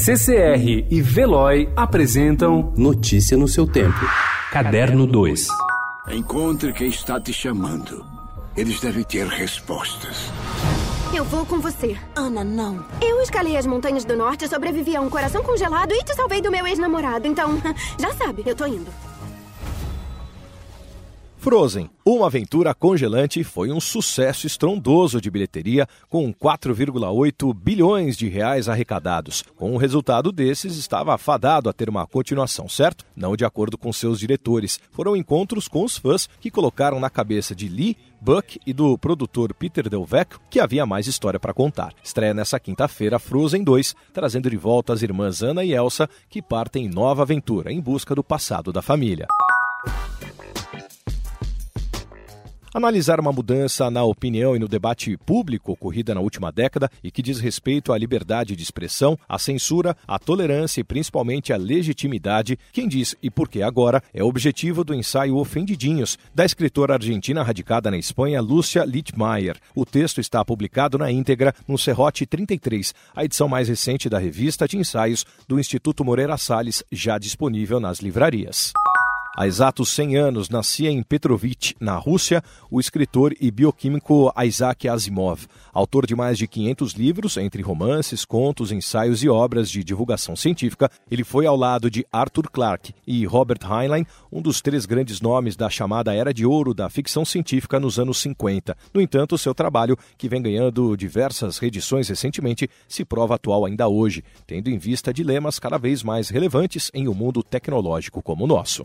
CCR e Veloy apresentam Notícia no seu tempo. Caderno 2. Encontre quem está te chamando. Eles devem ter respostas. Eu vou com você. Ana, não. Eu escalei as montanhas do norte, sobrevivi a um coração congelado e te salvei do meu ex-namorado. Então, já sabe, eu tô indo. Frozen, uma aventura congelante, foi um sucesso estrondoso de bilheteria, com 4,8 bilhões de reais arrecadados. Com o resultado desses, estava afadado a ter uma continuação, certo? Não de acordo com seus diretores. Foram encontros com os fãs que colocaram na cabeça de Lee Buck e do produtor Peter Del Vecchio que havia mais história para contar. Estreia nessa quinta-feira Frozen 2, trazendo de volta as irmãs Anna e Elsa, que partem em nova aventura em busca do passado da família. Analisar uma mudança na opinião e no debate público ocorrida na última década e que diz respeito à liberdade de expressão, à censura, à tolerância e principalmente à legitimidade, quem diz e por que agora é objetivo do ensaio Ofendidinhos, da escritora argentina radicada na Espanha, Lúcia Littmeier. O texto está publicado na íntegra no Serrote 33, a edição mais recente da revista de ensaios do Instituto Moreira Salles, já disponível nas livrarias. Há exatos 100 anos nascia em Petrovich, na Rússia, o escritor e bioquímico Isaac Asimov, autor de mais de 500 livros, entre romances, contos, ensaios e obras de divulgação científica. Ele foi ao lado de Arthur Clarke e Robert Heinlein, um dos três grandes nomes da chamada Era de Ouro da ficção científica nos anos 50. No entanto, seu trabalho, que vem ganhando diversas reedições recentemente, se prova atual ainda hoje, tendo em vista dilemas cada vez mais relevantes em um mundo tecnológico como o nosso.